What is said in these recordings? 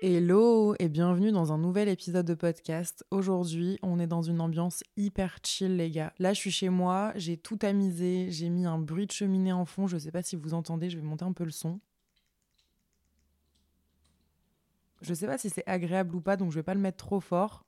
Hello et bienvenue dans un nouvel épisode de podcast. Aujourd'hui, on est dans une ambiance hyper chill les gars. Là, je suis chez moi, j'ai tout tamisé, j'ai mis un bruit de cheminée en fond, je sais pas si vous entendez, je vais monter un peu le son. Je sais pas si c'est agréable ou pas, donc je vais pas le mettre trop fort.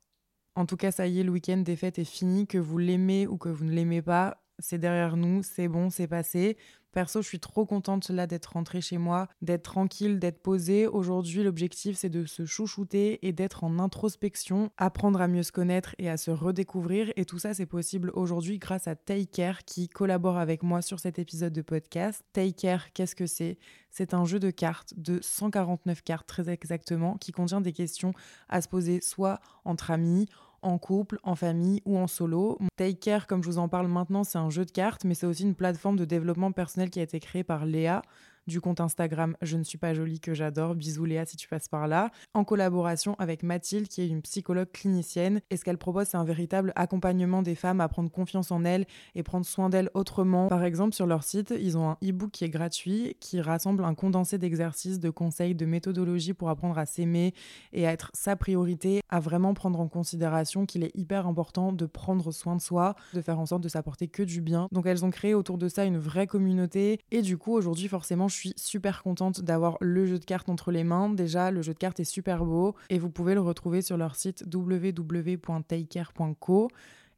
En tout cas, ça y est, le week-end des fêtes est fini, que vous l'aimez ou que vous ne l'aimez pas, c'est derrière nous, c'est bon, c'est passé. Perso, je suis trop contente là d'être rentrée chez moi, d'être tranquille, d'être posée. Aujourd'hui, l'objectif c'est de se chouchouter et d'être en introspection, apprendre à mieux se connaître et à se redécouvrir. Et tout ça, c'est possible aujourd'hui grâce à Take Care qui collabore avec moi sur cet épisode de podcast. Take Care, qu'est-ce que c'est? C'est un jeu de cartes de 149 cartes très exactement qui contient des questions à se poser soit entre amis, en couple, en famille ou en solo. Take Care, comme je vous en parle maintenant, c'est un jeu de cartes, mais c'est aussi une plateforme de développement personnel qui a été créée par Léa, du compte Instagram Je ne suis pas jolie que j'adore. Bisous Léa si tu passes par là. En collaboration avec Mathilde qui est une psychologue clinicienne. Et ce qu'elle propose, c'est un véritable accompagnement des femmes à prendre confiance en elles et prendre soin d'elles autrement? Par exemple, sur leur site, ils ont un e-book qui est gratuit qui rassemble un condensé d'exercices, de conseils, de méthodologies pour apprendre à s'aimer et à être sa priorité, à vraiment prendre en considération qu'il est hyper important de prendre soin de soi, de faire en sorte de s'apporter que du bien. Donc elles ont créé autour de ça une vraie communauté et du coup aujourd'hui forcément je suis super contente d'avoir le jeu de cartes entre les mains. Déjà, le jeu de cartes est super beau et vous pouvez le retrouver sur leur site www.takecare.co.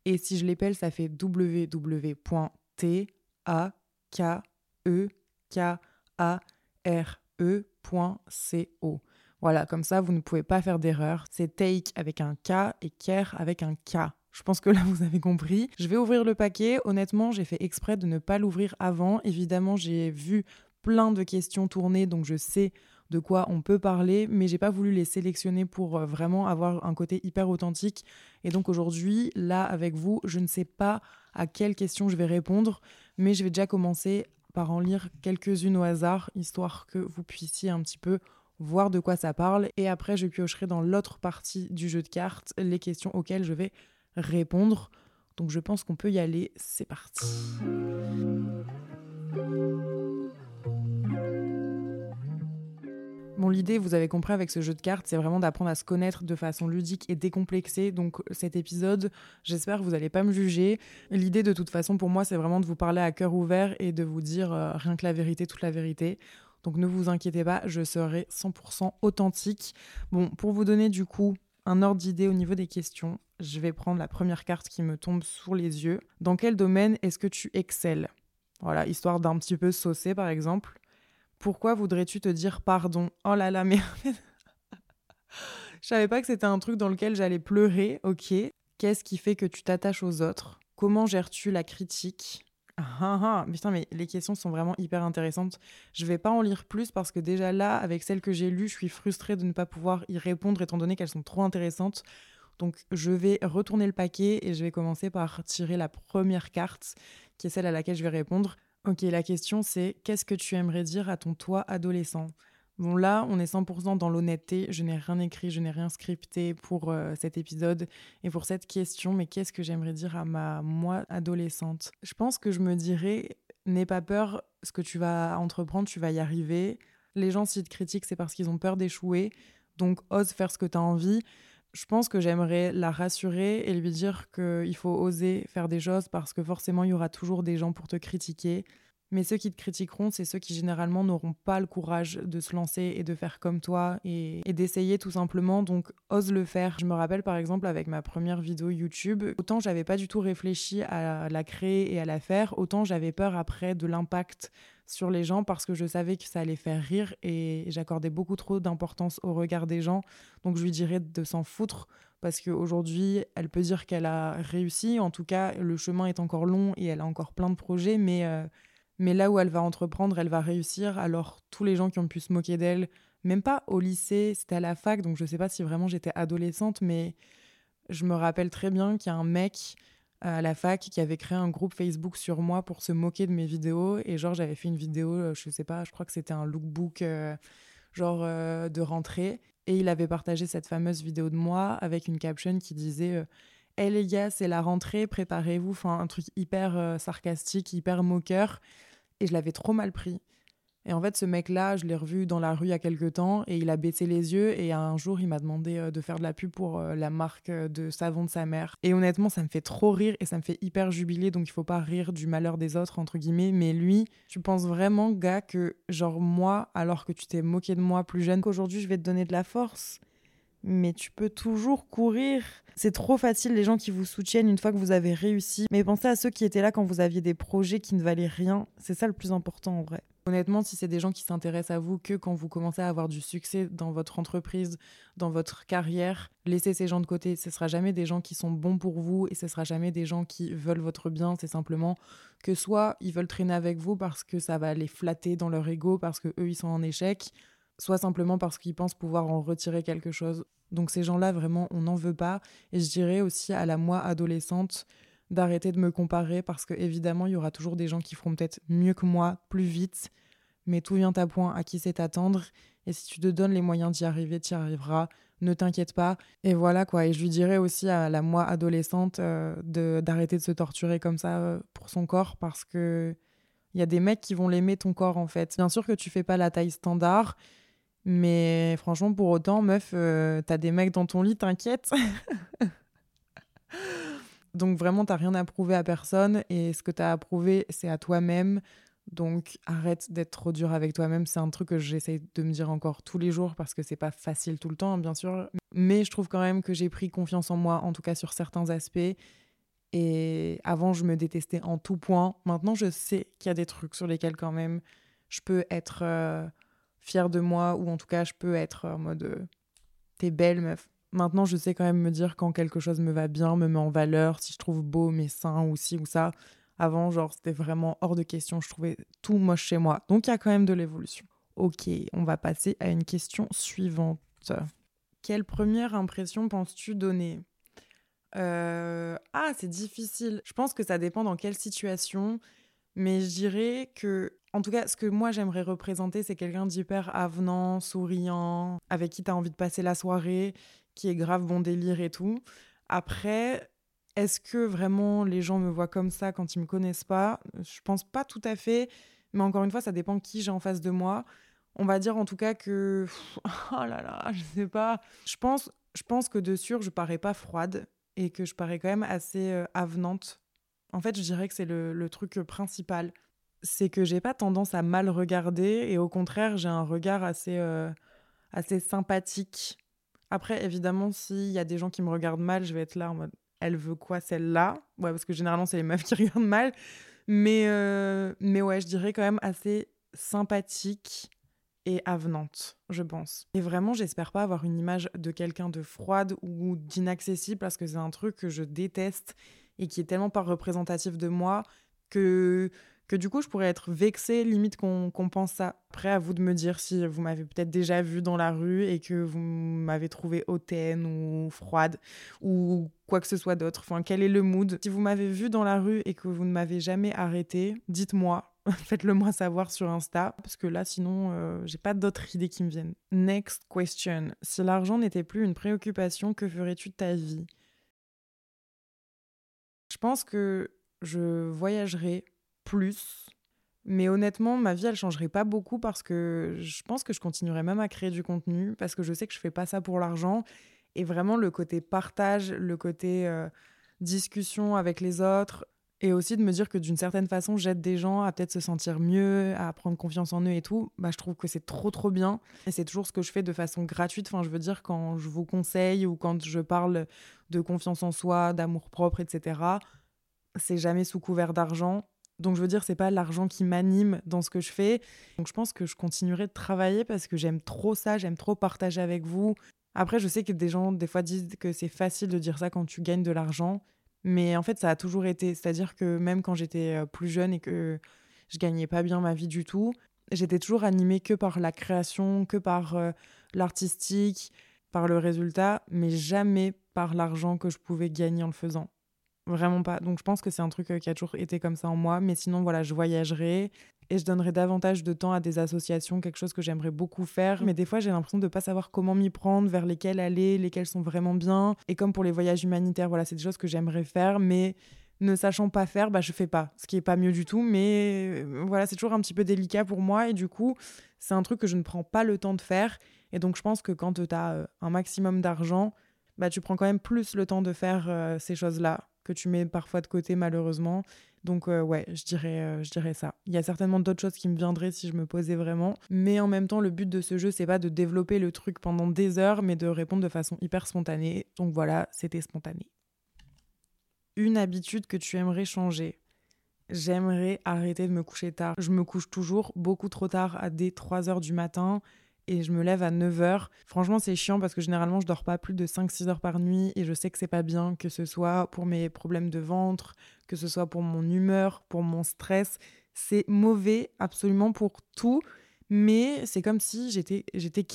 Et si je l'épelle, ça fait www.t-a-k-e-k-a-r-e.co. Voilà, comme ça, vous ne pouvez pas faire d'erreur. C'est take avec un K et care avec un K. Je pense que là, vous avez compris. Je vais ouvrir le paquet. Honnêtement, j'ai fait exprès de ne pas l'ouvrir avant. Évidemment, j'ai vu plein de questions tournées, donc je sais de quoi on peut parler, mais j'ai pas voulu les sélectionner pour euh, vraiment avoir un côté hyper authentique. Et donc aujourd'hui, là avec vous, je ne sais pas à quelles questions je vais répondre, mais je vais déjà commencer par en lire quelques-unes au hasard, histoire que vous puissiez un petit peu voir de quoi ça parle. Et après, je piocherai dans l'autre partie du jeu de cartes les questions auxquelles je vais répondre. Donc je pense qu'on peut y aller. C'est parti. Bon, l'idée, vous avez compris avec ce jeu de cartes, c'est vraiment d'apprendre à se connaître de façon ludique et décomplexée. Donc cet épisode, j'espère que vous n'allez pas me juger. L'idée de toute façon pour moi, c'est vraiment de vous parler à cœur ouvert et de vous dire euh, rien que la vérité, toute la vérité. Donc ne vous inquiétez pas, je serai 100% authentique. Bon, pour vous donner du coup un ordre d'idée au niveau des questions, je vais prendre la première carte qui me tombe sous les yeux. Dans quel domaine est-ce que tu excelles? Voilà, histoire d'un petit peu saucer par exemple. Pourquoi voudrais-tu te dire pardon? Oh là là, mais. Je savais pas que c'était un truc dans lequel j'allais pleurer, ok. Qu'est-ce qui fait que tu t'attaches aux autres? Comment gères-tu la critique? Ah, ah, ah. Putain, mais les questions sont vraiment hyper intéressantes. Je vais pas en lire plus parce que déjà là, avec celles que j'ai lues, je suis frustrée de ne pas pouvoir y répondre étant donné qu'elles sont trop intéressantes. Donc je vais retourner le paquet et je vais commencer par tirer la première carte, qui est celle à laquelle je vais répondre. Ok, la question c'est qu'est-ce que tu aimerais dire à ton toi adolescent? Bon là, on est 100% dans l'honnêteté, je n'ai rien écrit, je n'ai rien scripté pour euh, cet épisode et pour cette question, mais qu'est-ce que j'aimerais dire à ma moi adolescente? Je pense que je me dirais, n'aie pas peur, ce que tu vas entreprendre, tu vas y arriver. Les gens, s'ils te critiquent, c'est parce qu'ils ont peur d'échouer, donc ose faire ce que tu as envie je pense que j'aimerais la rassurer et lui dire qu'il faut oser faire des choses parce que forcément, il y aura toujours des gens pour te critiquer. Mais ceux qui te critiqueront, c'est ceux qui généralement n'auront pas le courage de se lancer et de faire comme toi et, d'essayer tout simplement. Donc, ose le faire. Je me rappelle par exemple avec ma première vidéo YouTube, autant j'avais pas du tout réfléchi à la créer et à la faire, autant j'avais peur après de l'impact sur les gens parce que je savais que ça allait faire rire et j'accordais beaucoup trop d'importance au regard des gens. Donc je lui dirais de s'en foutre parce qu'aujourd'hui, elle peut dire qu'elle a réussi. En tout cas, le chemin est encore long et elle a encore plein de projets, mais, euh, mais là où elle va entreprendre, elle va réussir. Alors tous les gens qui ont pu se moquer d'elle, même pas au lycée, c'était à la fac, donc je sais pas si vraiment j'étais adolescente, mais je me rappelle très bien qu'il y a un mec à la fac qui avait créé un groupe Facebook sur moi pour se moquer de mes vidéos. Et genre, j'avais fait une vidéo, euh, je sais pas, je crois que c'était un lookbook euh, genre euh, de rentrée. Et il avait partagé cette fameuse vidéo de moi avec une caption qui disait Hé les gars, c'est la rentrée, préparez-vous. Enfin, un truc hyper sarcastique, hyper moqueur. Et je l'avais trop mal pris. Et en fait, ce mec-là, je l'ai revu dans la rue il y a quelques temps et il a baissé les yeux et un jour, il m'a demandé euh, de faire de la pub pour euh, la marque euh, de savon de sa mère. Et honnêtement, ça me fait trop rire et ça me fait hyper jubiler, donc il faut pas rire du malheur des autres, entre guillemets. Mais lui, tu penses vraiment, gars, que genre moi, alors que tu t'es moqué de moi plus jeune qu'aujourd'hui, je vais te donner de la force? Mais tu peux toujours courir. C'est trop facile les gens qui vous soutiennent une fois que vous avez réussi. Mais pensez à ceux qui étaient là quand vous aviez des projets qui ne valaient rien. C'est ça le plus important en vrai. Honnêtement, si c'est des gens qui s'intéressent à vous que quand vous commencez à avoir du succès dans votre entreprise, dans votre carrière, laissez ces gens de côté. Ce sera jamais des gens qui sont bons pour vous et ce sera jamais des gens qui veulent votre bien. C'est simplement que soit ils veulent traîner avec vous parce que ça va les flatter dans leur ego, parce que eux ils sont en échec, soit simplement parce qu'ils pensent pouvoir en retirer quelque chose. Donc ces gens-là, vraiment, on n'en veut pas. Et je dirais aussi à la moi adolescente d'arrêter de me comparer parce que évidemment, il y aura toujours des gens qui feront peut-être mieux que moi, plus vite. Mais tout vient à point à qui c'est attendre. Et si tu te donnes les moyens d'y arriver, tu y arriveras. Ne t'inquiète pas. Et voilà quoi. Et je lui dirais aussi à la moi adolescente euh, de d'arrêter de se torturer comme ça euh, pour son corps parce que il y a des mecs qui vont l'aimer ton corps en fait. Bien sûr que tu fais pas la taille standard mais franchement, pour autant, meuf, euh, t'as des mecs dans ton lit, t'inquiète. Donc vraiment, t'as rien à prouver à personne. Et ce que t'as à prouver, c'est à toi-même. Donc arrête d'être trop dur avec toi-même. C'est un truc que j'essaye de me dire encore tous les jours parce que c'est pas facile tout le temps, bien sûr. Mais je trouve quand même que j'ai pris confiance en moi, en tout cas sur certains aspects. Et avant, je me détestais en tout point. Maintenant, je sais qu'il y a des trucs sur lesquels quand même je peux être... Euh, fière de moi, ou en tout cas, je peux être en mode euh, t'es belle, meuf. Maintenant, je sais quand même me dire quand quelque chose me va bien, me met en valeur, si je trouve beau mes seins ou ci ou ça. Avant, genre, c'était vraiment hors de question. Je trouvais tout moche chez moi. Donc, il y a quand même de l'évolution. Ok, on va passer à une question suivante. Quelle première impression penses-tu donner? Euh, Ah, c'est difficile. Je pense que ça dépend dans quelle situation. Mais je dirais que en tout cas, ce que moi j'aimerais représenter, c'est quelqu'un d'hyper avenant, souriant, avec qui tu as envie de passer la soirée, qui est grave bon délire et tout. Après, est-ce que vraiment les gens me voient comme ça quand ils me connaissent pas? Je pense pas tout à fait, mais encore une fois, ça dépend qui j'ai en face de moi. On va dire en tout cas que oh là là, je sais pas. Je pense je pense que de sûr, je parais pas froide et que je parais quand même assez euh, avenante. En fait, je dirais que c'est le, truc principal c'est que j'ai pas tendance à mal regarder et au contraire, j'ai un regard assez, euh, assez sympathique. Après, évidemment, s'il y a des gens qui me regardent mal, je vais être là en mode elle veut quoi celle-là? Ouais, parce que généralement, c'est les meufs qui regardent mal. Mais, euh, mais ouais, je dirais quand même assez sympathique et avenante, je pense. Et vraiment, j'espère pas avoir une image de quelqu'un de froide ou d'inaccessible parce que c'est un truc que je déteste et qui est tellement pas représentatif de moi que que du coup, je pourrais être vexée, limite qu'on pense ça. Après, à vous de me dire si vous m'avez peut-être déjà vu dans la rue et que vous m'avez trouvé hautaine ou froide ou quoi que ce soit d'autre. Enfin, quel est le mood? Si vous m'avez vu dans la rue et que vous ne m'avez jamais arrêté, dites-moi. Faites-le moi savoir sur Insta, parce que là, sinon, euh, j'ai pas d'autres idées qui me viennent. Next question. Si l'argent n'était plus une préoccupation, que ferais-tu de ta vie? Je pense que je voyagerais plus. Mais honnêtement, ma vie, elle changerait pas beaucoup parce que je pense que je continuerai même à créer du contenu parce que je sais que je fais pas ça pour l'argent. Et vraiment, le côté partage, le côté euh, discussion avec les autres, et aussi de me dire que d'une certaine façon, j'aide des gens à peut-être se sentir mieux, à prendre confiance en eux et tout, bah, je trouve que c'est trop, trop bien. Et c'est toujours ce que je fais de façon gratuite. Enfin, je veux dire, quand je vous conseille ou quand je parle de confiance en soi, d'amour propre, etc., c'est jamais sous couvert d'argent donc je veux dire, c'est pas l'argent qui m'anime dans ce que je fais. Donc je pense que je continuerai de travailler parce que j'aime trop ça, j'aime trop partager avec vous. Après, je sais que des gens, des fois, disent que c'est facile de dire ça quand tu gagnes de l'argent. Mais en fait, ça a toujours été. C'est-à-dire que même quand j'étais euh, plus jeune et que je gagnais pas bien ma vie du tout, j'étais toujours animée que par la création, que par euh, l'artistique, par le résultat, mais jamais par l'argent que je pouvais gagner en le faisant. Vraiment pas. Donc je pense que c'est un truc euh, qui a toujours été comme ça en moi. Mais sinon, voilà, je voyagerai et je donnerai davantage de temps à des associations, quelque chose que j'aimerais beaucoup faire. Mais des fois, j'ai l'impression de ne pas savoir comment m'y prendre, vers lesquelles aller, lesquelles sont vraiment bien. Et comme pour les voyages humanitaires, voilà, c'est des choses que j'aimerais faire, mais ne sachant pas faire, bah, je fais pas. Ce qui est pas mieux du tout, mais euh, voilà, c'est toujours un petit peu délicat pour moi. Et du coup, c'est un truc que je ne prends pas le temps de faire. Et donc, je pense que quand tu as euh, un maximum d'argent, bah, tu prends quand même plus le temps de faire ces choses-là que tu mets parfois de côté, malheureusement. Donc, ouais, je dirais, je dirais ça. Il y a certainement d'autres choses qui me viendraient si je me posais vraiment. Mais en même temps, le but de ce jeu, c'est pas de développer le truc pendant des heures, mais de répondre de façon hyper spontanée. Donc voilà, c'était spontané une habitude que tu aimerais changer J'aimerais arrêter de me coucher tard. Je me couche toujours beaucoup trop tard à dès 3 heures du matin et je me lève à 9 heures. Franchement, c'est chiant parce que généralement, je dors pas plus de 5-6 heures par nuit et je sais que c'est pas bien, que ce soit pour mes problèmes de ventre, que ce soit pour mon humeur, pour mon stress. C'est mauvais absolument pour tout. Mais c'est comme si j'étais, j'étais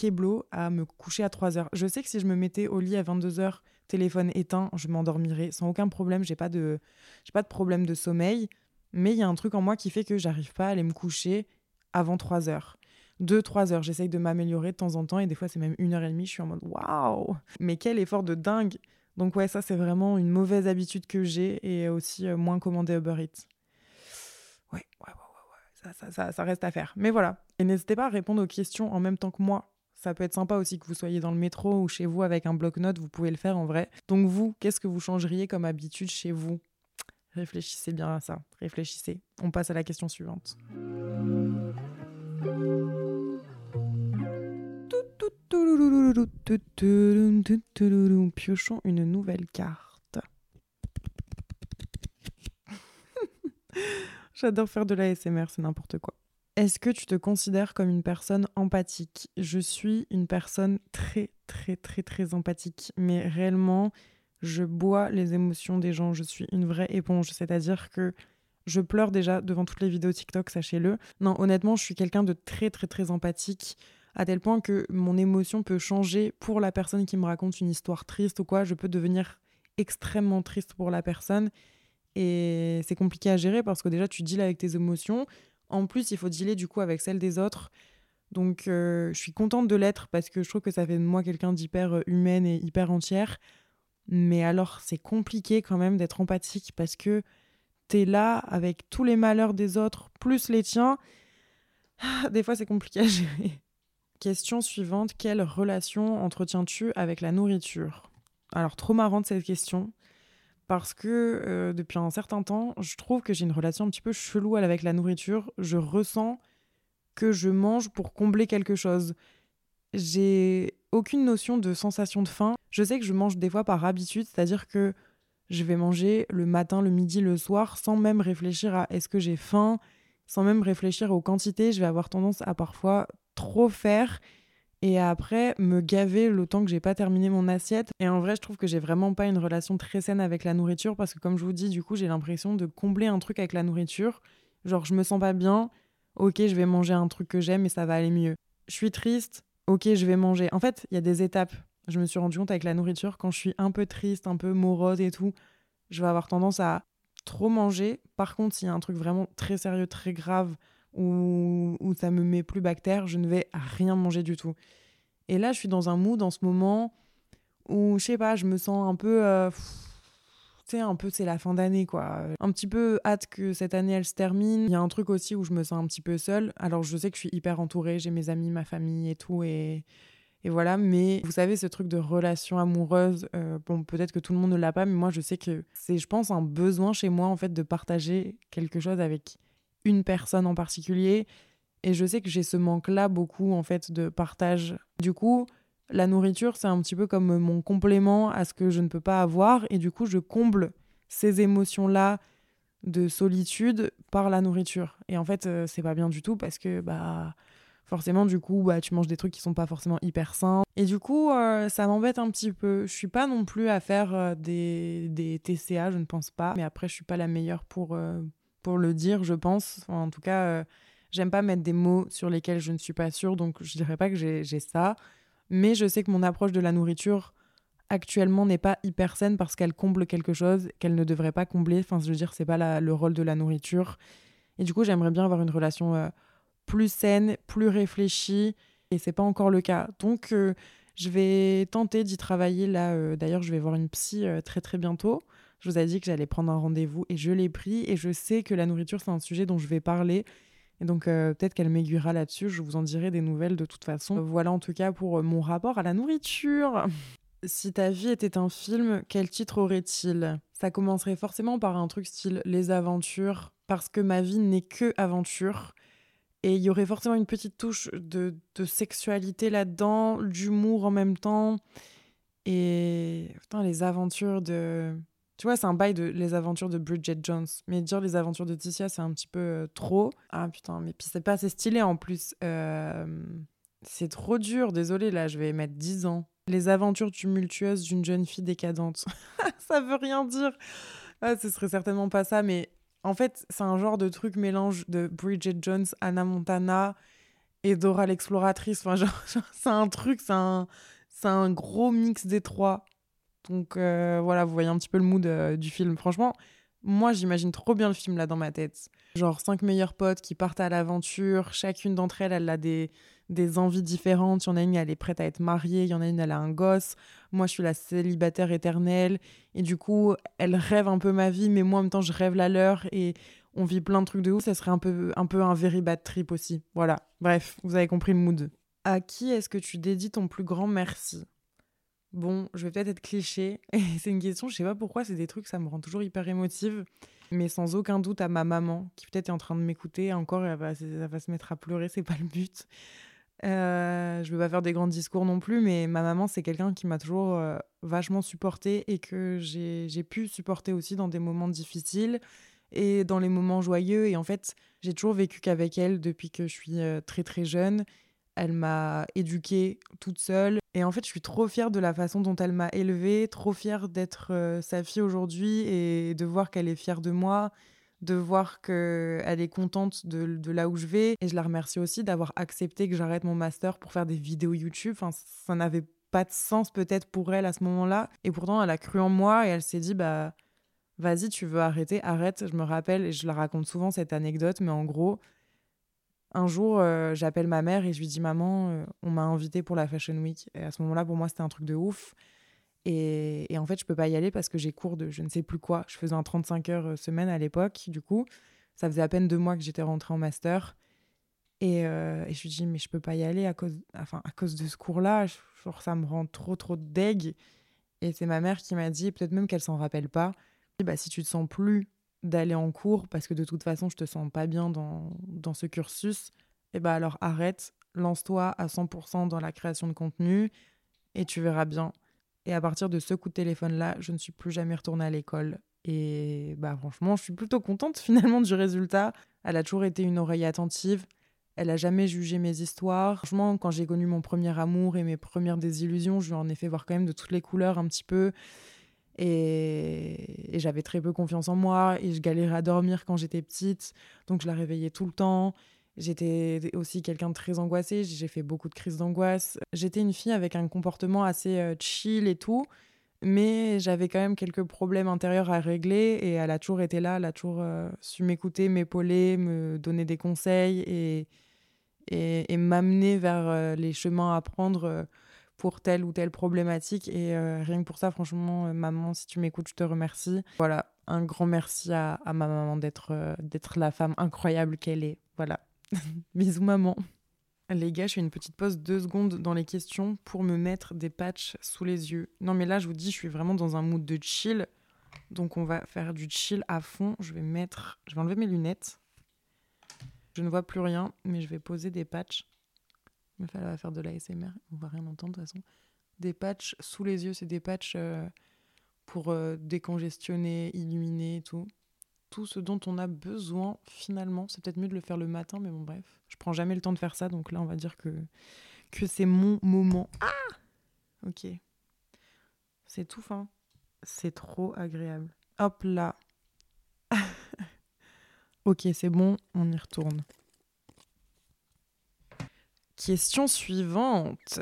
à me coucher à 3 heures. Je sais que si je me mettais au lit à 22 heures, téléphone éteint, je m'endormirai sans aucun problème. J'ai pas de, j'ai pas de problème de sommeil, mais il y a un truc en moi qui fait que j'arrive pas à aller me coucher avant 3 heures. 2-3 heures, j'essaye de m'améliorer de temps en temps et des fois c'est même une heure et demie, je suis en mode waouh, mais quel effort de dingue. Donc ouais, ça c'est vraiment une mauvaise habitude que j'ai et aussi euh, moins commander Uber Eats. Ouais, ouais, ouais, ouais, Ça, ça, ça reste à faire. Mais voilà. Et n'hésitez pas à répondre aux questions en même temps que moi ça peut être sympa aussi que vous soyez dans le métro ou chez vous avec un bloc-notes, vous pouvez le faire en vrai. Donc vous, qu'est-ce que vous changeriez comme habitude chez vous? Réfléchissez bien à ça, réfléchissez. On passe à la question suivante. Piochons une nouvelle carte. J'adore faire de la SMR, c'est n'importe quoi. Est-ce que tu te considères comme une personne empathique Je suis une personne très, très, très, très empathique. Mais réellement, je bois les émotions des gens. Je suis une vraie éponge. C'est-à-dire que je pleure déjà devant toutes les vidéos TikTok, sachez-le. Non, honnêtement, je suis quelqu'un de très, très, très empathique. À tel point que mon émotion peut changer pour la personne qui me raconte une histoire triste ou quoi. Je peux devenir extrêmement triste pour la personne. Et c'est compliqué à gérer parce que déjà, tu deals avec tes émotions en plus, il faut dealer du coup avec celle des autres. Donc, euh, je suis contente de l'être parce que je trouve que ça fait de moi quelqu'un d'hyper euh, humaine et hyper entière. Mais alors, c'est compliqué quand même d'être empathique parce que t'es là avec tous les malheurs des autres, plus les tiens. Des fois, c'est compliqué à gérer. Question suivante quelle relation entretiens-tu avec la nourriture? Alors, trop marrante cette question parce que euh, depuis un certain temps, je trouve que j'ai une relation un petit peu chelou avec la nourriture. Je ressens que je mange pour combler quelque chose. J'ai aucune notion de sensation de faim. Je sais que je mange des fois par habitude, c'est-à-dire que je vais manger le matin, le midi, le soir sans même réfléchir à est-ce que j'ai faim, sans même réfléchir aux quantités. Je vais avoir tendance à parfois trop faire et après me gaver le temps que j'ai pas terminé mon assiette. Et en vrai, je trouve que j'ai vraiment pas une relation très saine avec la nourriture parce que, comme je vous dis, du coup, j'ai l'impression de combler un truc avec la nourriture. Genre, je me sens pas bien, ok, je vais manger un truc que j'aime et ça va aller mieux. Je suis triste, ok, je vais manger. En fait, il y a des étapes. Je me suis rendu compte avec la nourriture, quand je suis un peu triste, un peu morose et tout, je vais avoir tendance à trop manger. Par contre, s'il y a un truc vraiment très sérieux, très grave, où, où ça me met plus bactère, je ne vais rien manger du tout. Et là, je suis dans un mood en ce moment où, je sais pas, je me sens un peu. Euh, tu sais, un peu, c'est la fin d'année, quoi. Un petit peu hâte que cette année, elle se termine. Il y a un truc aussi où je me sens un petit peu seule. Alors, je sais que je suis hyper entourée, j'ai mes amis, ma famille et tout, et, et voilà. Mais vous savez, ce truc de relation amoureuse, euh, bon, peut-être que tout le monde ne l'a pas, mais moi, je sais que c'est, je pense, un besoin chez moi, en fait, de partager quelque chose avec une personne en particulier. Et je sais que j'ai ce manque-là beaucoup, en fait, de partage. Du coup, la nourriture, c'est un petit peu comme mon complément à ce que je ne peux pas avoir. Et du coup, je comble ces émotions-là de solitude par la nourriture. Et en fait, euh, c'est pas bien du tout parce que, bah, forcément, du coup, bah, tu manges des trucs qui sont pas forcément hyper sains. Et du coup, euh, ça m'embête un petit peu. Je suis pas non plus à faire euh, des, des, TCA, je ne pense pas. Mais après, je suis pas la meilleure pour, pour le dire, je pense. en tout cas, euh, j'aime pas mettre des mots sur lesquels je ne suis pas sûre, donc je dirais pas que j'ai ça. Mais je sais que mon approche de la nourriture actuellement n'est pas hyper saine parce qu'elle comble quelque chose qu'elle ne devrait pas combler. Enfin, je veux dire, c'est pas le rôle de la nourriture. Et du coup, j'aimerais bien avoir une relation euh, plus saine, plus réfléchie. Et c'est pas encore le cas. Donc, euh, je vais tenter d'y travailler là. D'ailleurs, je vais voir une psy très très bientôt. Je vous ai dit que j'allais prendre un rendez-vous et je l'ai pris. Et je sais que la nourriture, c'est un sujet dont je vais parler. Et donc, euh, peut-être qu'elle m'aiguillera là-dessus. Je vous en dirai des nouvelles de toute façon. Voilà en tout cas pour mon rapport à la nourriture. Si ta vie était un film, quel titre aurait-il? Ça commencerait forcément par un truc style Les aventures, parce que ma vie n'est que aventure. Et il y aurait forcément une petite touche de, sexualité là-dedans, d'humour en même temps. Et putain, les aventures de. Tu vois, c'est un bail de les aventures de Bridget Jones. Mais dire les aventures de Ticia, c'est un petit peu euh, trop. Ah putain, mais puis c'est pas assez stylé en plus. Euh, c'est trop dur, désolé, là, je vais mettre 10 ans. Les aventures tumultueuses d'une jeune fille décadente. ça veut rien dire. Ah, ce serait certainement pas ça, mais en fait, c'est un genre de truc mélange de Bridget Jones, Anna Montana et Dora l'exploratrice. Enfin, genre, c'est un truc, c'est un, c'est un gros mix des trois. Donc euh, voilà, vous voyez un petit peu le mood euh, du film. Franchement, moi, j'imagine trop bien le film là dans ma tête. Genre cinq meilleures potes qui partent à l'aventure. Chacune d'entre elles, elle a des, des envies différentes. Il y en a une, elle est prête à être mariée. Il y en a une, elle a un gosse. Moi, je suis la célibataire éternelle. Et du coup, elle rêve un peu ma vie, mais moi, en même temps, je rêve la leur. Et on vit plein de trucs de ouf. Ça serait un peu un, peu un very bad trip aussi. Voilà. Bref, vous avez compris le mood. À qui est-ce que tu dédies ton plus grand merci? Bon, je vais peut-être être cliché. c'est une question, je sais pas pourquoi, c'est des trucs, ça me rend toujours hyper émotive. Mais sans aucun doute à ma maman, qui peut-être est en train de m'écouter. Encore, elle va, se mettre à pleurer, c'est pas le but. Euh, je vais pas faire des grands discours non plus, mais ma maman, c'est quelqu'un qui m'a toujours euh, vachement supporté et que j'ai pu supporter aussi dans des moments difficiles et dans les moments joyeux. Et en fait, j'ai toujours vécu qu'avec elle depuis que je suis euh, très très jeune. Elle m'a éduquée toute seule. Et en fait, je suis trop fière de la façon dont elle m'a élevée, trop fière d'être sa fille aujourd'hui et de voir qu'elle est fière de moi de voir qu'elle est contente de, là où je vais. Et je la remercie aussi d'avoir accepté que j'arrête mon master pour faire des vidéos YouTube. Enfin, ça n'avait pas de sens peut-être pour elle à ce moment-là. Et pourtant, elle a cru en moi et elle s'est dit, bah, vas-y, tu veux arrêter, arrête. Je me rappelle, et je la raconte souvent cette anecdote, mais en gros, un jour, euh, j'appelle ma mère et je lui dis, maman, euh, on m'a invité pour la Fashion Week. Et à ce moment-là, pour moi, c'était un truc de ouf. Et, en fait, je peux pas y aller parce que j'ai cours de je ne sais plus quoi. Je faisais un 35 heures euh, semaine à l'époque, du coup. Ça faisait à peine deux mois que j'étais rentrée en master. Et, je lui dis, mais je peux pas y aller à cause, enfin, à cause de ce cours-là. Ça me rend trop, trop deg. Et c'est ma mère qui m'a dit, peut-être même qu'elle s'en rappelle pas, bah, si tu te sens plus d'aller en cours parce que de toute façon, je te sens pas bien dans, dans ce cursus, eh bah alors arrête, lance-toi à 100% dans la création de contenu et tu verras bien. Et à partir de ce coup de téléphone-là, je ne suis plus jamais retournée à l'école. Et bah franchement, je suis plutôt contente finalement du résultat. Elle a toujours été une oreille attentive. Elle a jamais jugé mes histoires. Franchement, quand j'ai connu mon premier amour et mes premières désillusions, je lui en ai fait voir quand même de toutes les couleurs un petit peu. Et, j'avais très peu confiance en moi et je galérais à dormir quand j'étais petite. Donc je la réveillais tout le temps. J'étais aussi quelqu'un de très angoissé, j'ai fait beaucoup de crises d'angoisse. J'étais une fille avec un comportement assez euh, chill et tout, mais j'avais quand même quelques problèmes intérieurs à régler et elle a toujours été là, elle a toujours euh, su m'écouter, m'épauler, me donner des conseils et, et, m'amener vers euh, les chemins à prendre pour telle ou telle problématique. Et rien que pour ça, franchement, maman, si tu m'écoutes, je te remercie. Voilà, un grand merci à, ma maman d'être d'être la femme incroyable qu'elle est. Voilà. Bisous maman. Les gars, je fais une petite pause deux secondes dans les questions pour me mettre des patchs sous les yeux. Non mais là, je vous dis, je suis vraiment dans un mood de chill. Donc on va faire du chill à fond. Je vais mettre, je vais enlever mes lunettes. Je ne vois plus rien, mais je vais poser des patchs. Il va faire de l'ASMR, on va rien entendre de toute façon. Des patchs sous les yeux, c'est des patchs euh, pour euh, décongestionner, illuminer et tout tout ce dont on a besoin finalement. C'est peut-être mieux de le faire le matin, mais bon, bref. Je prends jamais le temps de faire ça, donc là, on va dire que, que c'est mon moment. Ah Ok. C'est tout fin. C'est trop agréable. Hop là. ok, c'est bon, on y retourne. Question suivante.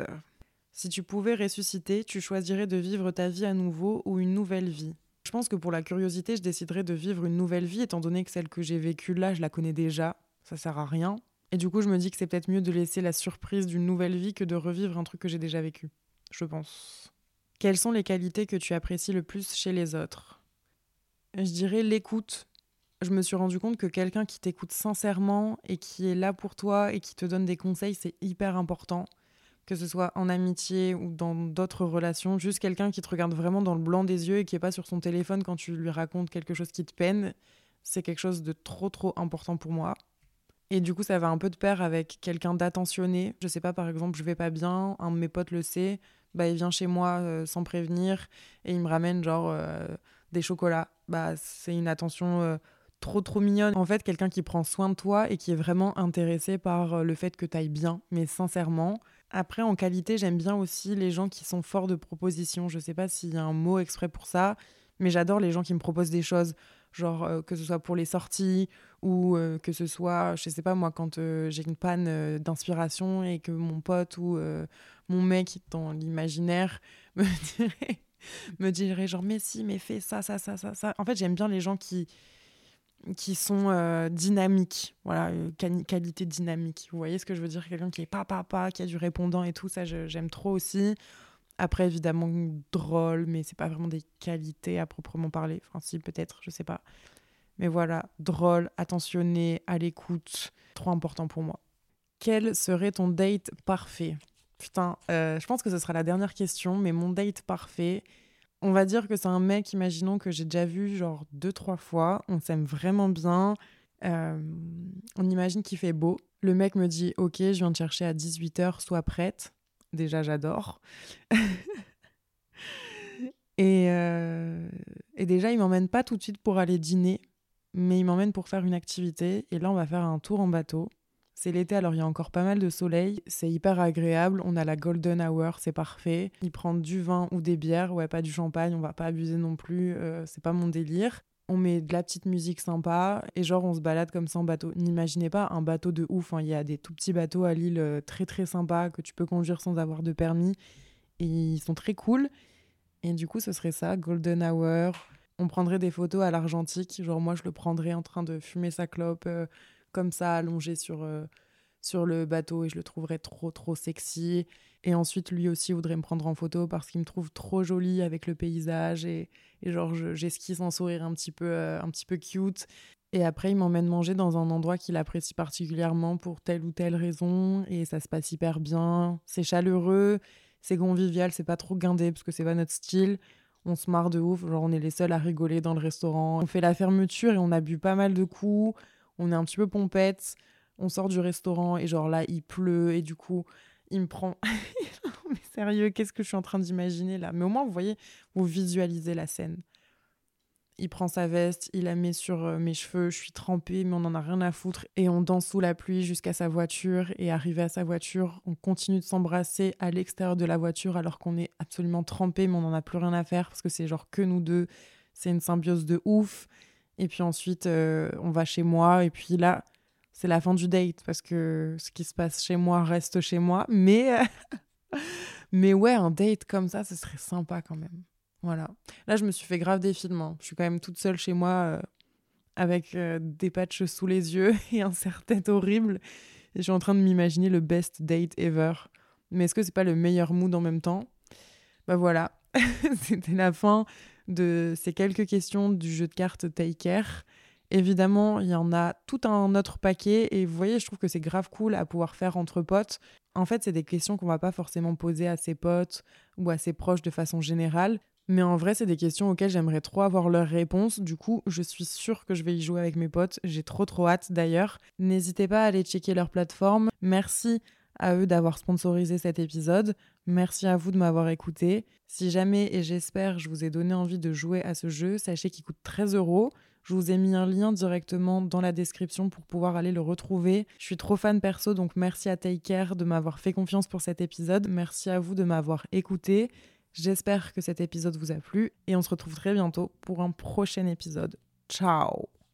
Si tu pouvais ressusciter, tu choisirais de vivre ta vie à nouveau ou une nouvelle vie? Je pense que pour la curiosité, je déciderais de vivre une nouvelle vie, étant donné que celle que j'ai vécue là, je la connais déjà. Ça sert à rien. Et du coup, je me dis que c'est peut-être mieux de laisser la surprise d'une nouvelle vie que de revivre un truc que j'ai déjà vécu. Je pense. Quelles sont les qualités que tu apprécies le plus chez les autres? Je dirais l'écoute. Je me suis rendu compte que quelqu'un qui t'écoute sincèrement et qui est là pour toi et qui te donne des conseils, c'est hyper important. Que ce soit en amitié ou dans d'autres relations, juste quelqu'un qui te regarde vraiment dans le blanc des yeux et qui est pas sur son téléphone quand tu lui racontes quelque chose qui te peine, c'est quelque chose de trop trop important pour moi. Et du coup, ça va un peu de pair avec quelqu'un d'attentionné. Je sais pas, par exemple, je vais pas bien, un de mes potes le sait, bah il vient chez moi euh, sans prévenir et il me ramène genre euh, des chocolats. Bah c'est une attention euh, trop trop mignonne. En fait, quelqu'un qui prend soin de toi et qui est vraiment intéressé par le fait que tu ailles bien, mais sincèrement. Après, en qualité, j'aime bien aussi les gens qui sont forts de propositions. Je sais pas s'il y a un mot exprès pour ça, mais j'adore les gens qui me proposent des choses genre que ce soit pour les sorties ou que ce soit, je sais pas moi, quand j'ai une panne d'inspiration et que mon pote ou mon mec dans l'imaginaire me dirait, me dirait genre mais si, mais fais ça, ça, ça, ça, ça. En fait, j'aime bien les gens qui qui sont dynamiques, voilà, qualité dynamique. Vous voyez ce que je veux dire? Quelqu'un qui est pas papa, qui a du répondant et tout, ça j'aime trop aussi. Après, évidemment, drôle, mais c'est pas vraiment des qualités à proprement parler. Enfin, si, peut-être, je sais pas. Mais voilà, drôle, attentionné, à l'écoute, trop important pour moi. Quel serait ton date parfait? Putain, euh, je pense que ce sera la dernière question, mais mon date parfait, on va dire que c'est un mec, imaginons que j'ai déjà vu genre deux, trois fois, on s'aime vraiment bien, euh, on imagine qu'il fait beau. Le mec me dit, ok, je viens te chercher à 18h, sois prête. Déjà, j'adore. et, euh, et déjà, il m'emmène pas tout de suite pour aller dîner, mais il m'emmène pour faire une activité. Et là, on va faire un tour en bateau. C'est l'été, alors il y a encore pas mal de soleil. C'est hyper agréable. On a la golden hour, c'est parfait. Il prend du vin ou des bières, ouais, pas du champagne, on va pas abuser non plus. Euh, c'est pas mon délire on met de la petite musique sympa et genre on se balade comme ça en bateau. N'imaginez pas un bateau de ouf, hein. il y a des tout petits bateaux à Lille euh, très très sympas que tu peux conduire sans avoir de permis et ils sont très cool. Et du coup ce serait ça, Golden Hour. On prendrait des photos à l'argentique, genre moi je le prendrais en train de fumer sa clope euh, comme ça allongé sur, euh, sur le bateau et je le trouverais trop trop sexy. Et ensuite, lui aussi voudrait me prendre en photo parce qu'il me trouve trop jolie avec le paysage et, et genre j'esquisse un sourire un petit peu euh, un petit peu cute. Et après, il m'emmène manger dans un endroit qu'il apprécie particulièrement pour telle ou telle raison et ça se passe hyper bien. C'est chaleureux, c'est convivial, c'est pas trop guindé parce que c'est pas notre style. On se marre de ouf, genre on est les seuls à rigoler dans le restaurant. On fait la fermeture et on a bu pas mal de coups. On est un petit peu pompette. On sort du restaurant et genre là il pleut et du coup il me prend. mais sérieux, qu'est-ce que je suis en train d'imaginer là? Mais au moins, vous voyez, vous visualisez la scène. Il prend sa veste, il la met sur euh, mes cheveux, je suis trempée, mais on n'en a rien à foutre. Et on danse sous la pluie jusqu'à sa voiture. Et arrivé à sa voiture, on continue de s'embrasser à l'extérieur de la voiture alors qu'on est absolument trempé, mais on n'en a plus rien à faire parce que c'est genre que nous deux. C'est une symbiose de ouf. Et puis ensuite, euh, on va chez moi. Et puis là, c'est la fin du date parce que ce qui se passe chez moi reste chez moi. Mais, mais ouais, un date comme ça, ce serait sympa quand même. Voilà. Là, je me suis fait grave des. Hein. Je suis quand même toute seule chez moi euh, avec euh, des patchs sous les yeux et un serre-tête horrible. Et je suis en train de m'imaginer le best date ever. Mais est-ce que c'est pas le meilleur mood en même temps? Bah voilà. C'était la fin de ces quelques questions du jeu de cartes Take Care. Évidemment, il y en a tout un autre paquet et vous voyez, je trouve que c'est grave cool à pouvoir faire entre potes. En fait, c'est des questions qu'on va pas forcément poser à ses potes ou à ses proches de façon générale, mais en vrai, c'est des questions auxquelles j'aimerais trop avoir leur réponse. Du coup, je suis sûre que je vais y jouer avec mes potes. J'ai trop trop hâte d'ailleurs. N'hésitez pas à aller checker leur plateforme. Merci à eux d'avoir sponsorisé cet épisode. Merci à vous de m'avoir écouté. Si jamais, et j'espère, je vous ai donné envie de jouer à ce jeu, sachez qu'il coûte 13 euros. Je vous ai mis un lien directement dans la description pour pouvoir aller le retrouver. Je suis trop fan perso, donc merci à Take Care de m'avoir fait confiance pour cet épisode. Merci à vous de m'avoir écouté. J'espère que cet épisode vous a plu et on se retrouve très bientôt pour un prochain épisode. Ciao